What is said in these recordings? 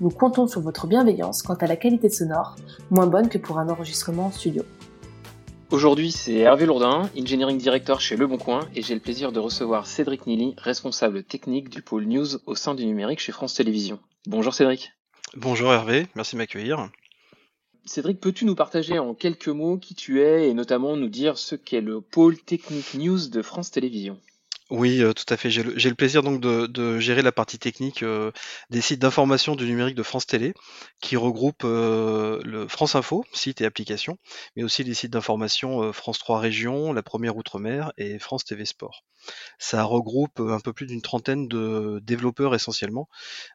Nous comptons sur votre bienveillance quant à la qualité sonore, moins bonne que pour un enregistrement en studio. Aujourd'hui, c'est Hervé Lourdin, Engineering Director chez Le Bon Coin, et j'ai le plaisir de recevoir Cédric Nili, responsable technique du pôle news au sein du numérique chez France Télévisions. Bonjour Cédric. Bonjour Hervé, merci de m'accueillir. Cédric, peux-tu nous partager en quelques mots qui tu es et notamment nous dire ce qu'est le pôle technique news de France Télévisions? Oui, euh, tout à fait. J'ai le, plaisir donc de, gérer la partie technique euh, des sites d'information du numérique de France Télé, qui regroupe euh, le France Info, site et application, mais aussi les sites d'information France 3 Régions, la première Outre-mer et France TV Sport. Ça regroupe un peu plus d'une trentaine de développeurs essentiellement,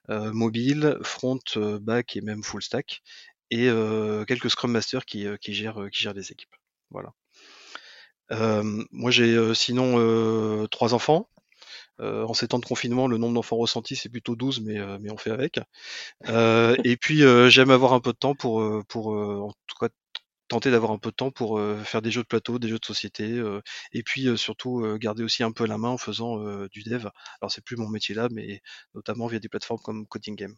mobile, front, back et même full stack, et quelques Scrum Masters qui, gèrent, qui les équipes. Voilà. Euh, moi, j'ai euh, sinon euh, trois enfants. en ces temps de confinement, le nombre d'enfants ressentis, c'est plutôt 12, mais, mais on fait avec. et puis, j'aime avoir un peu de temps pour, pour en tout cas, tenter d'avoir un peu de temps pour faire des jeux de plateau, des jeux de société, et puis surtout garder aussi un peu la main en faisant du dev. Alors, c'est plus mon métier là, mais notamment via des plateformes comme Coding Game.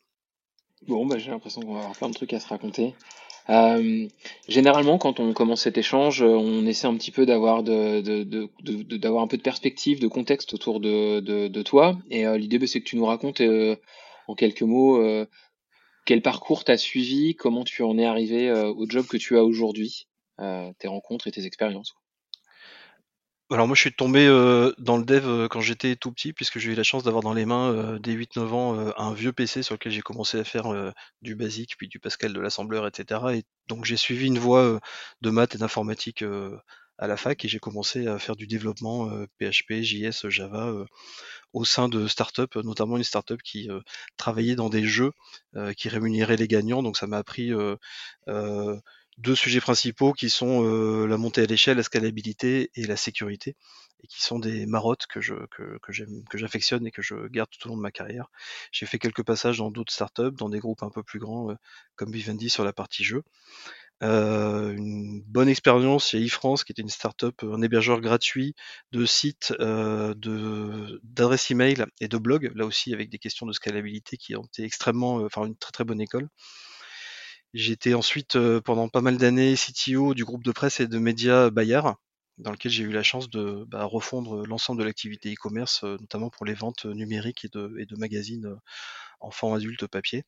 Bon, bah, j'ai l'impression qu'on va avoir plein de trucs à se raconter. Euh, généralement, quand on commence cet échange, on essaie un petit peu d'avoir de, de, de, d'avoir un peu de perspective, de contexte autour de, toi. Et euh, l'idée, bah, c'est que tu nous racontes euh, en quelques mots quel parcours tu as suivi, comment tu en es arrivé au job que tu as aujourd'hui, tes rencontres et tes expériences. Alors moi je suis tombé dans le dev quand j'étais tout petit puisque j'ai eu la chance d'avoir dans les mains dès 8-9 ans un vieux PC sur lequel j'ai commencé à faire du basique puis du Pascal de l'assembleur etc. Et donc j'ai suivi une voie de maths et d'informatique à la fac et j'ai commencé à faire du développement PHP, JS, Java au sein de startups, notamment une startup qui travaillait dans des jeux qui rémunéraient les gagnants. Donc ça m'a appris deux sujets principaux qui sont euh, la montée à l'échelle, la scalabilité et la sécurité, et qui sont des marottes que je que, que j'affectionne et que je garde tout au long de ma carrière. J'ai fait quelques passages dans d'autres startups, dans des groupes un peu plus grands, euh, comme Vivendi sur la partie jeu. Euh, une bonne expérience chez eFrance, qui était une startup, un hébergeur gratuit de sites, euh, d'adresses email et de blogs, là aussi avec des questions de scalabilité qui ont été extrêmement, enfin une très très bonne école. J'étais ensuite euh, pendant pas mal d'années CTO du groupe de presse et de médias Bayard, dans lequel j'ai eu la chance de bah, refondre l'ensemble de l'activité e-commerce, euh, notamment pour les ventes numériques et de, et de magazines euh, enfants, adultes, papier.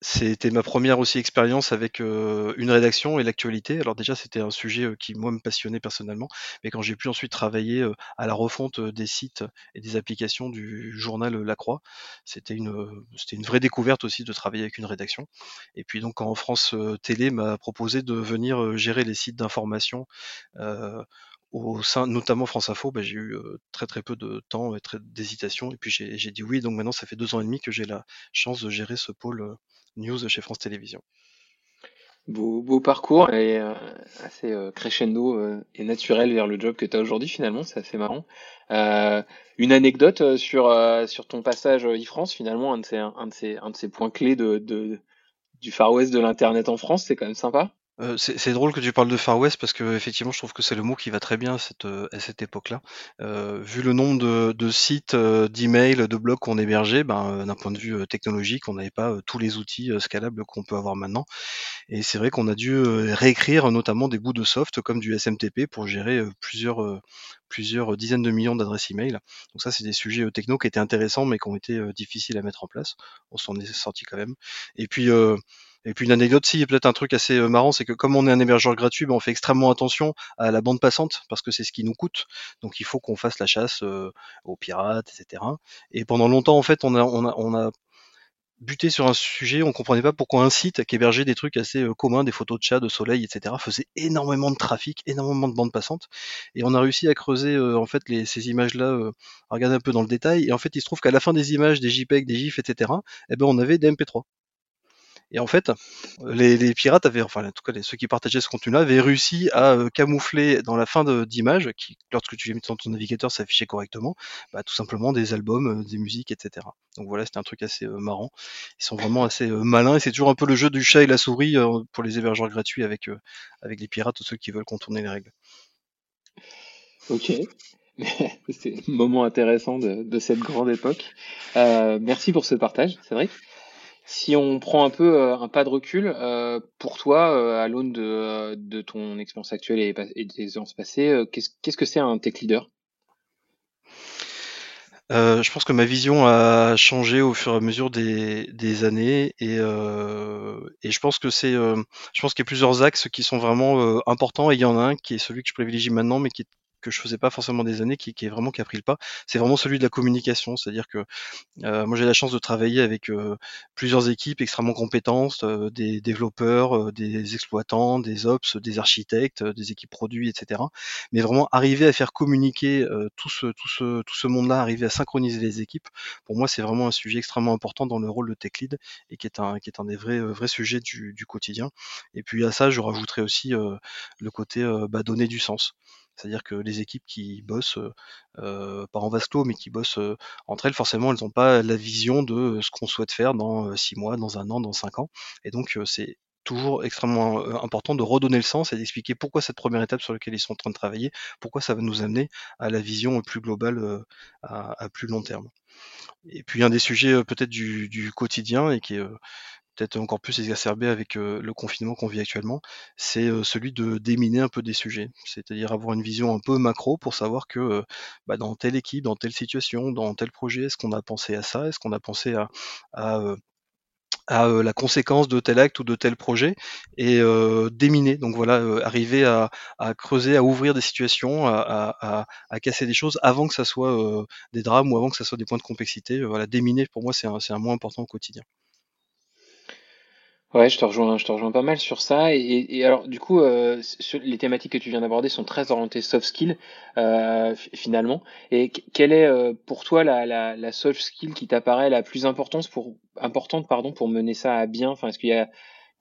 C'était ma première aussi expérience avec une rédaction et l'actualité. Alors déjà, c'était un sujet qui moi me passionnait personnellement, mais quand j'ai pu ensuite travailler à la refonte des sites et des applications du journal La Croix, c'était une vraie découverte aussi de travailler avec une rédaction. Et puis donc quand France Télé m'a proposé de venir gérer les sites d'information au sein, notamment France Info, bah, j'ai eu très très peu de temps et d'hésitation. Et puis j'ai dit oui. Donc maintenant, ça fait deux ans et demi que j'ai la chance de gérer ce pôle news chez France Télévisions. Beau, parcours et euh, assez euh, crescendo euh, et naturel vers le job que tu as aujourd'hui finalement, c'est assez marrant. une anecdote sur sur ton passage e-France finalement, un de ces un de ces un de ces points clés de du Far West de l'internet en France, c'est quand même sympa. Euh, c'est drôle que tu parles de Far West parce que effectivement, je trouve que c'est le mot qui va très bien à cette, euh, à cette époque-là. Euh, vu le nombre de, de sites, d'emails, de blogs qu'on hébergeait, ben, d'un point de vue technologique, on n'avait pas tous les outils scalables qu'on peut avoir maintenant. Et c'est vrai qu'on a dû réécrire notamment des bouts de soft comme du SMTP pour gérer plusieurs, plusieurs dizaines de millions d'adresses email. Donc ça, c'est des sujets techno qui étaient intéressants mais qui ont été difficiles à mettre en place. On s'en est sorti quand même. Et puis et puis une anecdote, si, peut-être un truc assez euh, marrant, c'est que comme on est un hébergeur gratuit, ben, on fait extrêmement attention à la bande passante parce que c'est ce qui nous coûte. Donc il faut qu'on fasse la chasse euh, aux pirates, etc. Et pendant longtemps, en fait, on a, on a, on a buté sur un sujet, on comprenait pas pourquoi un site qui hébergeait des trucs assez communs, des photos de chats, de soleil, etc., faisait énormément de trafic, énormément de bandes passantes. Et on a réussi à creuser en fait les, ces images-là, à regarder un peu dans le détail. Et en fait, il se trouve qu'à la fin des images, des JPEG, des GIFs, etc., eh ben on avait des MP3. Et en fait, les, pirates avaient, enfin en tout cas ceux qui partageaient ce contenu-là, avaient réussi à euh, camoufler dans la fin d'image, qui lorsque tu les mettais dans ton navigateur s'affichait correctement, bah, tout simplement des albums, euh, des musiques, etc. Donc voilà, c'était un truc assez euh, marrant. Ils sont vraiment assez malins et c'est toujours un peu le jeu du chat et la souris pour les hébergeurs gratuits avec avec les pirates ou ceux qui veulent contourner les règles. Ok. c'est un moment intéressant de, de cette grande époque. merci pour ce partage, c'est vrai. Si on prend un peu euh, un pas de recul, euh, pour toi, euh, à l'aune de, ton expérience actuelle et, des expériences passées, qu'est-ce que c'est un tech leader? Je pense que ma vision a changé au fur et à mesure des, années et, et je pense que c'est, je pense qu'il y a plusieurs axes qui sont vraiment importants et il y en a un qui est celui que je privilégie maintenant, mais qui que je faisais pas forcément des années, qui, est vraiment qui a pris le pas, c'est vraiment celui de la communication. C'est-à-dire que euh, moi j'ai la chance de travailler avec euh, plusieurs équipes extrêmement compétentes, euh, des développeurs, des exploitants, des ops, des architectes, des équipes produits, etc. Mais vraiment arriver à faire communiquer tout ce tout ce tout ce monde-là, arriver à synchroniser les équipes, pour moi c'est vraiment un sujet extrêmement important dans le rôle de tech lead et qui est un qui est un des vrais vrais sujets du, du quotidien. Et puis à ça je rajouterai aussi le côté bah, donner du sens. C'est-à-dire que les équipes qui bossent, euh, pas en vase clos, mais qui bossent entre elles, forcément, elles n'ont pas la vision de ce qu'on souhaite faire dans six mois, dans un an, dans cinq ans. Et donc, c'est toujours extrêmement important de redonner le sens et d'expliquer pourquoi cette première étape sur laquelle ils sont en train de travailler, pourquoi ça va nous amener à la vision plus globale à, plus long terme. Et puis un des sujets peut-être du, du, quotidien et qui est peut-être encore plus exacerbé avec le confinement qu'on vit actuellement, c'est celui de déminer un peu des sujets, c'est-à-dire avoir une vision un peu macro pour savoir que bah, dans telle équipe, dans telle situation, dans tel projet, est-ce qu'on a pensé à ça, est-ce qu'on a pensé à, à, la conséquence de tel acte ou de tel projet? Et déminer. Donc voilà, arriver à, creuser, à ouvrir des situations, à, à, casser des choses avant que ça soit des drames ou avant que ça soit des points de complexité. Voilà, déminer pour moi c'est un, un mot important au quotidien. Ouais, je te rejoins, je te rejoins pas mal sur ça. Et, et alors, du coup, euh, les thématiques que tu viens d'aborder sont très orientées soft skills, euh, finalement. Et quelle est euh, pour toi la, la, la soft skill qui t'apparaît la plus importante pour, importante, pardon, pour mener ça à bien? Enfin, est-ce qu'il y a,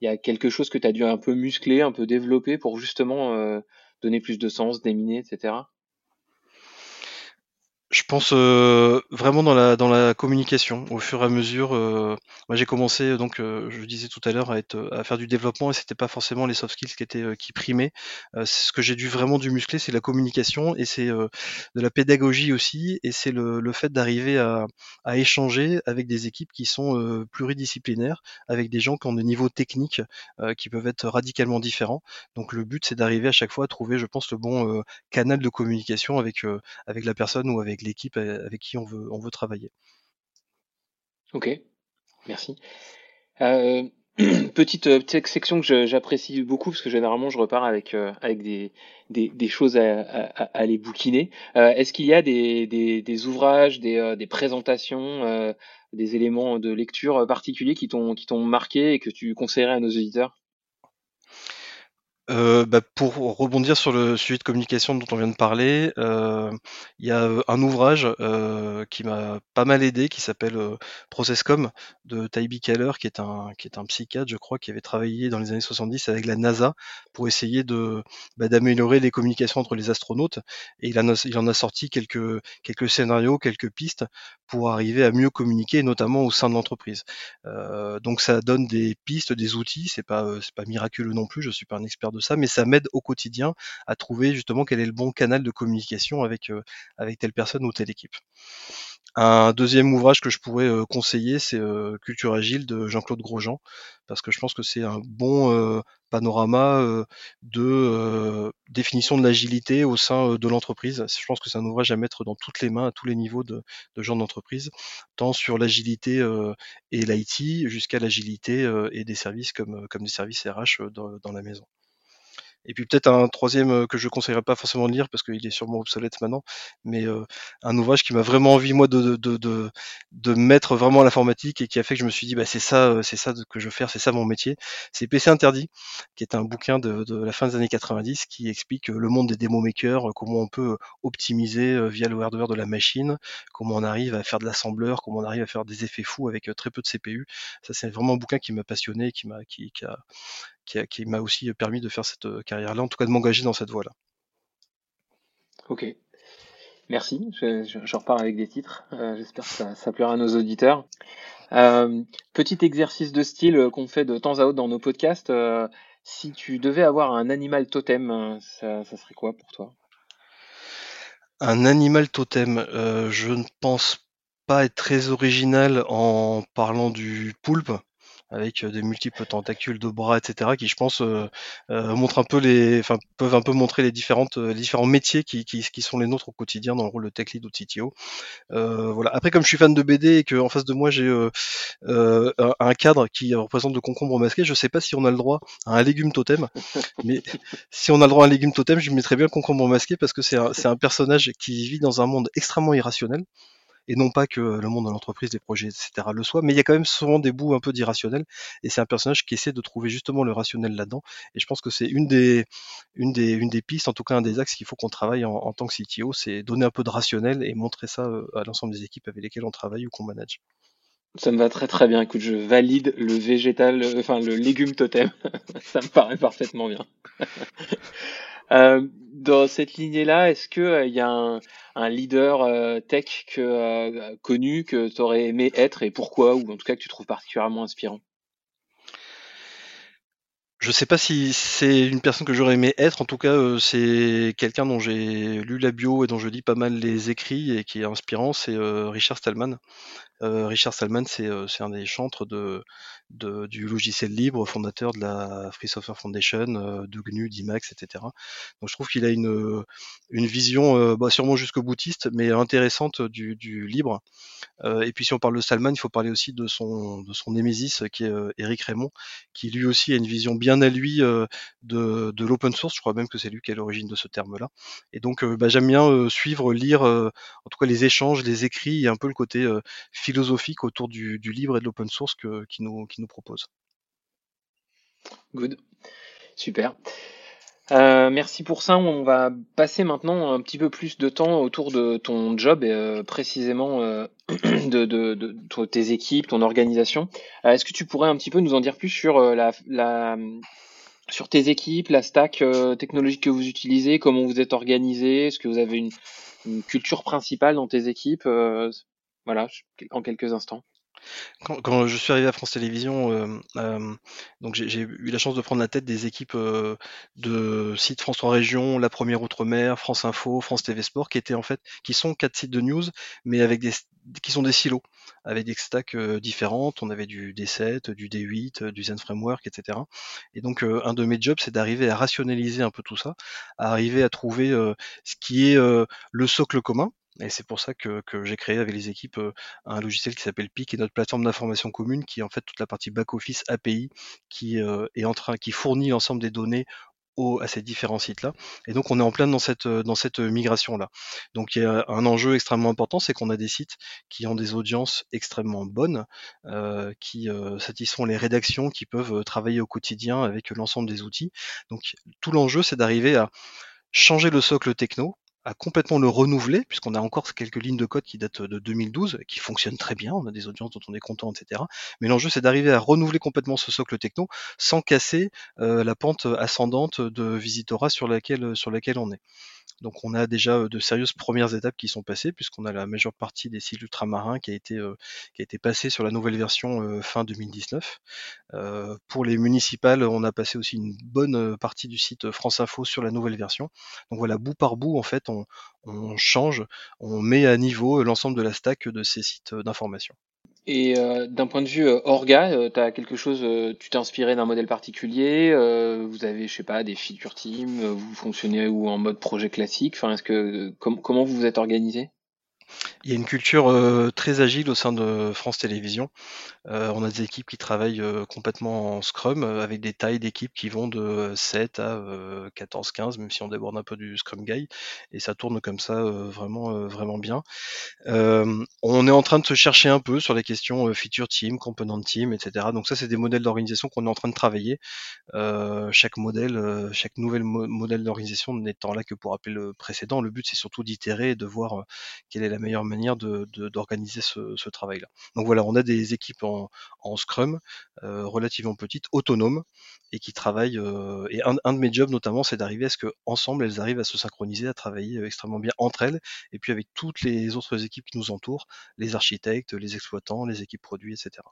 il y a quelque chose que tu as dû un peu muscler, un peu développer pour justement euh, donner plus de sens, déminer, etc.? Je pense euh, vraiment dans la dans la communication. Au fur et à mesure, euh, moi j'ai commencé donc euh, je disais tout à l'heure à être à faire du développement et c'était pas forcément les soft skills qui étaient qui primaient. ce que j'ai dû vraiment du muscler, c'est la communication et c'est de la pédagogie aussi et c'est le, le fait d'arriver à, à échanger avec des équipes qui sont pluridisciplinaires, avec des gens qui ont des niveaux techniques qui peuvent être radicalement différents. Donc le but c'est d'arriver à chaque fois à trouver, je pense, le bon canal de communication avec avec la personne ou avec l'équipe avec qui on veut, on veut travailler. Ok, merci. Euh, petite, euh, petite, section que j'apprécie beaucoup parce que généralement je repars avec, euh, des, choses à, à, bouquiner. Est-ce qu'il y a des, des, ouvrages, des, des présentations, des éléments de lecture particuliers qui t'ont marqué et que tu conseillerais à nos auditeurs? Euh, bah, pour rebondir sur le sujet de communication dont on vient de parler, euh, il y a euh, un ouvrage euh, qui m'a pas mal aidé qui s'appelle euh, Processcom de Taibi Keller, qui est un qui est un psychiatre, je crois, qui avait travaillé dans les années 70 avec la NASA pour essayer de bah, d'améliorer les communications entre les astronautes. Et il en a, il en a sorti quelques quelques scénarios, quelques pistes pour arriver à mieux communiquer, notamment au sein de l'entreprise. Donc ça donne des pistes, des outils. C'est pas c'est pas miraculeux non plus. Je suis pas un expert de ça, mais ça m'aide au quotidien à trouver justement quel est le bon canal de communication avec, avec telle personne ou telle équipe. Un deuxième ouvrage que je pourrais conseiller, c'est Culture Agile de Jean-Claude Grosjean, parce que je pense que c'est un bon panorama de définition de l'agilité au sein de l'entreprise. Je pense que c'est un ouvrage à mettre dans toutes les mains, à tous les niveaux de, de gens d'entreprise, tant sur l'agilité et l'IT, jusqu'à l'agilité et des services comme, comme des services RH dans la maison. Et puis peut-être un troisième que je conseillerais pas forcément de lire parce qu'il est sûrement obsolète maintenant, mais un ouvrage qui m'a vraiment envie moi de de, de, de, mettre vraiment à l'informatique et qui a fait que je me suis dit bah c'est ça c'est ça que je veux faire, c'est ça mon métier. C'est PC interdit, qui est un bouquin de, de la fin des années 90 qui explique le monde des démo makers, comment on peut optimiser via le hardware de la machine, comment on arrive à faire de l'assembleur, comment on arrive à faire des effets fous avec très peu de CPU. Ça c'est vraiment un bouquin qui m'a passionné, qui m'a qui, qui a qui, m'a aussi permis de faire cette carrière-là, en tout cas de m'engager dans cette voie-là. Ok. Merci, je, repars avec des titres. Euh, j'espère que ça, plaira à nos auditeurs. Euh, petit exercice de style euh, qu'on fait de temps à autre dans nos podcasts. si tu devais avoir un animal totem, ça, serait quoi pour toi? Un animal totem, je ne pense pas être très original en parlant du poulpe avec des multiples tentacules de bras, etc., qui je pense euh, euh, montrent un peu les, enfin peuvent un peu montrer les différentes, les différents métiers qui, qui, qui, sont les nôtres au quotidien dans le rôle de tech lead ou de CTO. Euh, voilà. Après, comme je suis fan de BD et qu'en face de moi j'ai un cadre qui représente de concombre masqué, je sais pas si on a le droit à un légume totem, mais si on a le droit à un légume totem, je mettrais bien le concombre masqué parce que c'est un, un personnage qui vit dans un monde extrêmement irrationnel et non pas que le monde de l'entreprise, des projets, etc. le soit, mais il y a quand même souvent des bouts un peu d'irrationnel, et c'est un personnage qui essaie de trouver justement le rationnel là-dedans, et je pense que c'est une des, une, des, une des pistes, en tout cas un des axes qu'il faut qu'on travaille en, en, tant que CTO, c'est donner un peu de rationnel et montrer ça euh, à l'ensemble des équipes avec lesquelles on travaille ou qu'on manage. Ça me va très très bien. Écoute, je valide le végétal, euh, enfin le légume totem. ça me paraît parfaitement bien. Euh, dans cette lignée-là, est-ce qu'il euh, y a un, leader euh, tech connu que tu aurais aimé être et pourquoi, ou en tout cas que tu trouves particulièrement inspirant? Je sais pas si c'est une personne que j'aurais aimé être. En tout cas, c'est quelqu'un dont j'ai lu la bio et dont je lis pas mal les écrits et qui est inspirant. C'est Richard Stallman. Richard Stallman, c'est un des chantres de, du logiciel libre, fondateur de la Free Software Foundation, euh, de GNU, d'Imax, etc. Donc je trouve qu'il a une, une vision euh, bah, sûrement jusqu'au boutiste, mais intéressante du, du libre. Euh, et puis si on parle de Salman, il faut parler aussi de son, de son némésis qui est Eric Raymond, qui lui aussi a une vision bien à lui de, de l'open source. Je crois même que c'est lui qui est l'origine de ce terme-là. Et donc bah, j'aime bien suivre, lire, en tout cas les échanges, les écrits et un peu le côté philosophique autour du, du libre et de l'open source que, qui nous, qui nous propose. Good, super. Euh, merci pour ça. On va passer maintenant un petit peu plus de temps autour de ton job et euh, précisément euh, de, tes équipes, ton organisation. Est-ce que tu pourrais un petit peu nous en dire plus sur tes équipes, la stack technologique que vous utilisez, comment vous êtes organisé, est-ce que vous avez une, culture principale dans tes équipes? Voilà, en quelques instants. Quand, je suis arrivé à France Télévisions, euh, euh, donc j'ai eu la chance de prendre la tête des équipes euh, de sites France 3 Régions, La Première Outre-mer, France Info, France TV Sport, qui étaient en fait, qui sont quatre sites de news, mais avec des, qui sont des silos, avec des stacks différentes. On avait du D7, du D8, du Zen Framework, etc. Et donc un de mes jobs, c'est d'arriver à rationaliser un peu tout ça, à arriver à trouver ce qui est le socle commun et c'est pour ça que, que j'ai créé avec les équipes euh, un logiciel qui s'appelle PIC et notre plateforme d'information commune qui est en fait toute la partie back-office API qui euh, est en train, qui fournit l'ensemble des données au, à ces différents sites-là. Et donc on est en plein dans cette, dans cette migration-là. Donc il y a un enjeu extrêmement important, c'est qu'on a des sites qui ont des audiences extrêmement bonnes, euh, qui euh, satisfont les rédactions, qui peuvent travailler au quotidien avec l'ensemble des outils. Donc tout l'enjeu, c'est d'arriver à changer le socle techno à complètement le renouveler, puisqu'on a encore quelques lignes de code qui datent de 2012, qui fonctionnent très bien, on a des audiences dont on est content, etc. Mais l'enjeu, c'est d'arriver à renouveler complètement ce socle techno sans casser euh, la pente ascendante de Visitora sur laquelle, sur laquelle on est. Donc on a déjà euh, de sérieuses premières étapes qui sont passées, puisqu'on a la majeure partie des sites ultramarins qui a été, euh, qui a été passé sur la nouvelle version fin 2019. pour les municipales, on a passé aussi une bonne partie du site France Info sur la nouvelle version. Donc voilà, bout par bout, en fait, on, on change, on met à niveau l'ensemble de la stack de ces sites d'information. Et euh, d'un point de vue euh, orga, euh, as quelque chose, tu t'es inspiré d'un modèle particulier, vous avez, je sais pas, des feature teams, vous fonctionnez ou en mode projet classique, enfin, est-ce que comment vous vous êtes organisé? Il y a une culture euh, très agile au sein de France Télévisions. Euh, on a des équipes qui travaillent euh, complètement en Scrum avec des tailles d'équipes qui vont de 7 à 14, 15, même si on déborde un peu du Scrum Guy. Et ça tourne comme ça vraiment, vraiment bien. on est en train de se chercher un peu sur les questions feature team, component team, etc. Donc ça, c'est des modèles d'organisation qu'on est en train de travailler. chaque modèle, chaque nouvel modèle d'organisation n'étant là que pour appeler le précédent. Le but, c'est surtout d'itérer et de voir quelle est la meilleure manière d'organiser ce, travail-là. Donc voilà, on a des équipes en, Scrum euh, relativement petites, autonomes, et qui travaillent. Euh, et un, de mes jobs notamment, c'est d'arriver à ce qu'ensemble, elles arrivent à se synchroniser, à travailler euh, extrêmement bien entre elles, et puis avec toutes les autres équipes qui nous entourent, les architectes, les exploitants, les équipes produits, etc.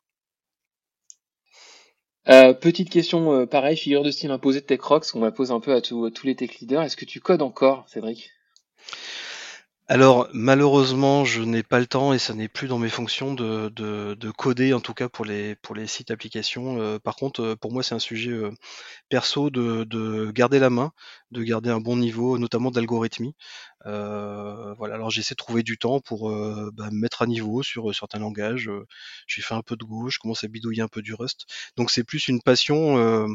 petite question, pareil, figure de style imposée de TechRox, qu'on va poser un peu à, tous les tech leaders. Est-ce que tu codes encore, Cédric? Alors malheureusement, je n'ai pas le temps et ça n'est plus dans mes fonctions de, de, coder, en tout cas pour les, pour les sites applications. Euh, par contre, euh, pour moi, c'est un sujet euh, perso de, de, garder la main, de garder un bon niveau, notamment d'algorithmie. voilà, alors j'essaie de trouver du temps pour bah, me mettre à niveau sur certains langages. J'ai fait un peu de Go, je commence à bidouiller un peu du Rust. Donc c'est plus une passion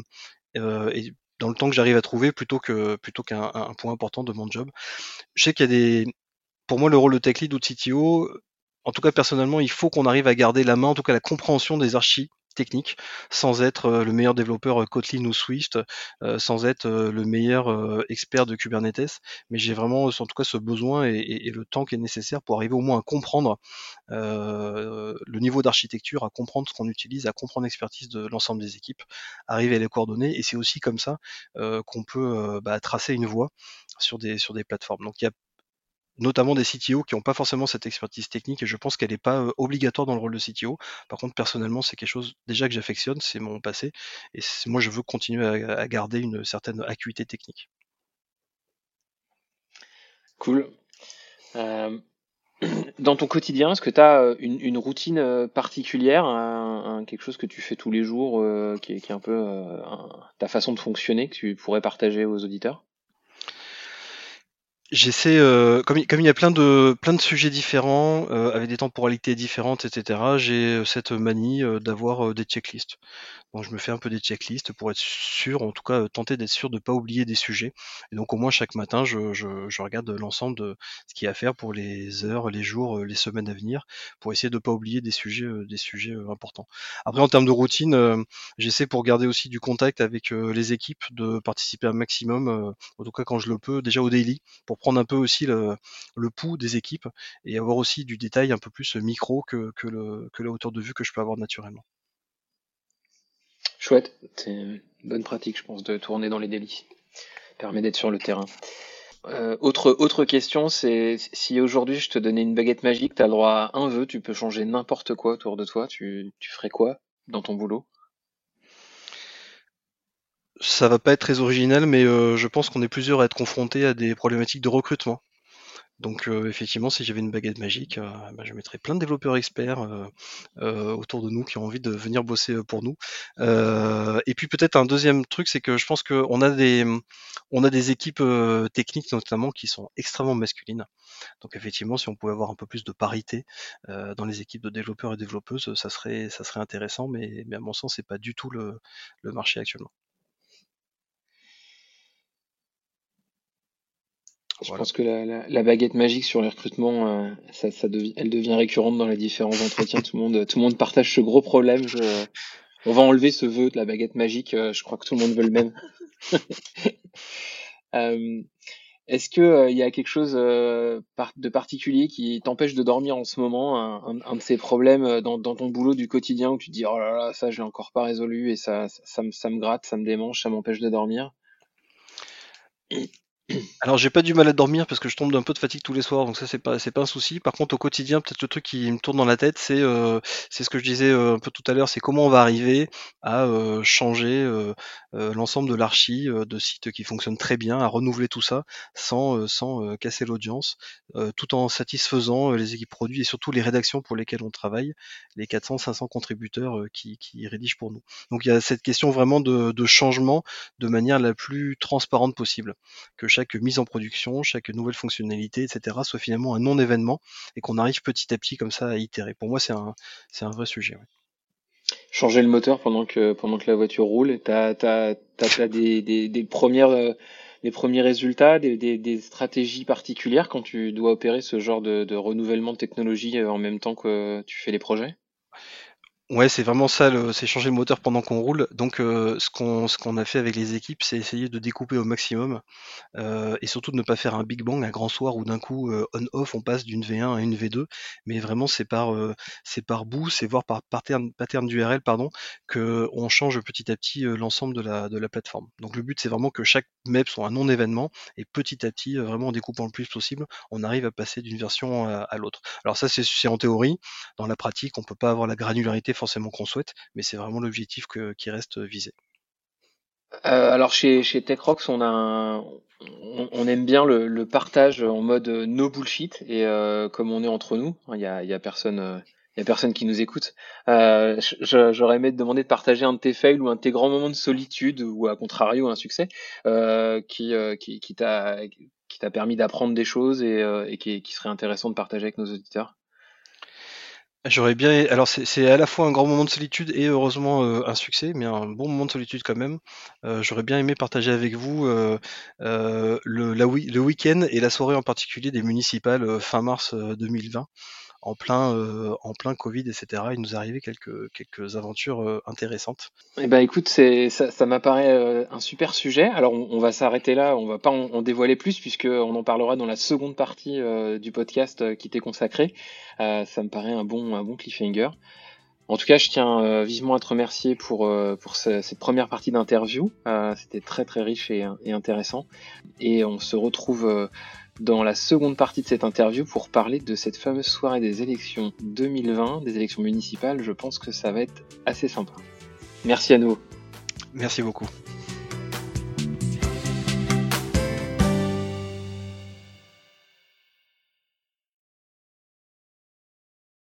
et dans le temps que j'arrive à trouver plutôt que plutôt qu'un point important de mon job. Je sais qu'il y a des pour moi, le rôle de tech lead ou de CTO, en tout cas personnellement, il faut qu'on arrive à garder la main, en tout cas la compréhension des archis techniques, sans être euh, le meilleur développeur euh, Kotlin ou Swift, euh, sans être le meilleur expert de Kubernetes, mais j'ai vraiment en tout cas ce besoin et, le temps qui est nécessaire pour arriver au moins à comprendre le niveau d'architecture, à comprendre ce qu'on utilise, à comprendre l'expertise de l'ensemble des équipes, arriver à les coordonner, et c'est aussi comme ça qu'on peut bah, tracer une voie sur des, sur des plateformes. Donc il y a notamment des CTO qui n'ont pas forcément cette expertise technique et je pense qu'elle n'est pas obligatoire dans le rôle de CTO. Par contre, personnellement, c'est quelque chose déjà que j'affectionne, c'est mon passé et moi je veux continuer à, garder une certaine acuité technique. Cool. Euh, dans ton quotidien, est-ce que tu as une, routine particulière, quelque chose que tu fais tous les jours, qui, est, un peu ta façon de fonctionner, que tu pourrais partager aux auditeurs? J'essaie, euh, comme, comme il y a plein de, plein de sujets différents, euh, avec des temporalités différentes, etc., j'ai cette manie euh, d'avoir des checklists. Donc je me fais un peu des checklists pour être sûr, en tout cas tenter d'être sûr de ne pas oublier des sujets. Et donc au moins chaque matin, je, je, je regarde l'ensemble de ce qu'il y a à faire pour les heures, les jours, les semaines à venir, pour essayer de ne pas oublier des sujets, des sujets importants. Après en termes de routine, j'essaie pour garder aussi du contact avec les équipes, de participer un maximum, en tout cas quand je le peux, déjà au daily, prendre un peu aussi le, pouls des équipes et avoir aussi du détail un peu plus micro que, la hauteur de vue que je peux avoir naturellement. Chouette, c'est une bonne pratique, je pense, de tourner dans les délits. Permet d'être sur le terrain. Euh, autre, autre question, c'est si aujourd'hui je te donnais une baguette magique, tu as le droit à un vœu, tu peux changer n'importe quoi autour de toi, tu ferais quoi dans ton boulot? Ça va pas être très original, mais euh, je pense qu'on est plusieurs à être confrontés à des problématiques de recrutement. Donc euh, effectivement, si j'avais une baguette magique, euh, bah, je mettrais plein de développeurs experts autour de nous qui ont envie de venir bosser pour nous. et puis peut-être un deuxième truc, c'est que je pense qu'on a des on a des équipes techniques notamment qui sont extrêmement masculines. Donc effectivement, si on pouvait avoir un peu plus de parité dans les équipes de développeurs et développeuses, ça serait ça serait intéressant, mais, mais à mon sens, c'est pas du tout le, le marché actuellement. Je pense que la, baguette magique sur les recrutements, euh, ça, ça elle devient récurrente dans les différents entretiens. tout le monde, tout le monde partage ce gros problème. on va enlever ce vœu de la baguette magique. Euh, je crois que tout le monde veut le même. Euh, est-ce que il y a quelque chose de particulier qui t'empêche de dormir en ce moment, un, de ces problèmes dans, ton boulot du quotidien où tu te dis oh là là ça j'ai encore pas résolu et ça ça, me, ça me gratte, ça me démange, ça m'empêche de dormir? Alors j'ai pas du mal à dormir parce que je tombe d'un peu de fatigue tous les soirs, donc ça c'est pas c'est pas un souci. Par contre au quotidien, peut-être le truc qui me tourne dans la tête, c'est euh, c'est ce que je disais euh, un peu tout à l'heure, c'est comment on va arriver à euh, changer l'ensemble de l'archi de sites qui fonctionnent très bien, à renouveler tout ça sans sans casser l'audience, tout en satisfaisant les équipes produits et surtout les rédactions pour lesquelles on travaille, les 400-500 contributeurs qui, qui rédigent pour nous. Donc il y a cette question vraiment de, de changement de manière la plus transparente possible, que chaque mise en production, chaque nouvelle fonctionnalité, etc., soit finalement un non-événement et qu'on arrive petit à petit comme ça à itérer. Pour moi, c'est un, c'est un vrai sujet. Changer le moteur pendant que, pendant que la voiture roule, tu as, des, des, des, premières, euh, des premiers résultats, des, des, des, stratégies particulières quand tu dois opérer ce genre de, de renouvellement de technologie euh, en même temps que tu fais les projets? Ouais, c'est vraiment ça, c'est changer le moteur pendant qu'on roule. Donc, euh, ce qu'on qu'on a fait avec les équipes, c'est essayer de découper au maximum euh, et surtout de ne pas faire un big bang, un grand soir où d'un coup euh, on-off, on passe d'une V1 à une V2. Mais vraiment, c'est par par bout, c'est voir par pattern, d'URL, pardon, que on change petit à petit l'ensemble de la de la plateforme. Donc, le but, c'est vraiment que chaque MEP soit un non-événement et petit à petit, vraiment en découpant le plus possible, on arrive à passer d'une version à, à l'autre. Alors ça, c'est en théorie. Dans la pratique, on peut pas avoir la granularité forcément qu'on souhaite, mais c'est vraiment l'objectif qui reste visé. Euh, alors chez, chez TechRox, on aime bien le, partage en mode no bullshit et euh, comme on est entre nous, il y a, y a personne. il qui nous écoute. Euh, J'aurais aimé te demander de partager un de tes fails ou un de tes grands moments de solitude ou à contrario un succès qui, t'a permis d'apprendre des choses et, qui, serait intéressant de partager avec nos auditeurs. J'aurais bien. Alors, c'est à la fois un grand moment de solitude et heureusement euh, un succès, mais un bon moment de solitude quand même. Euh, j'aurais bien aimé partager avec vous euh, le, le week-end et la soirée en particulier des municipales fin mars 2020 en plein, euh, en plein Covid, etc. Il nous arrivé quelques, quelques aventures euh, intéressantes. Eh ben, écoute, ça, m'apparaît euh, un super sujet. Alors, on, va s'arrêter là. On va pas en, dévoiler plus puisqu'on en parlera dans la seconde partie du podcast qui t'est consacré. ça me paraît un bon, un bon cliffhanger. En tout cas, je tiens vivement à te remercier pour, pour cette première partie d'interview. C'était très très riche et, intéressant. Et on se retrouve dans la seconde partie de cette interview pour parler de cette fameuse soirée des élections 2020, des élections municipales. Je pense que ça va être assez sympa. Merci à nous. Merci beaucoup.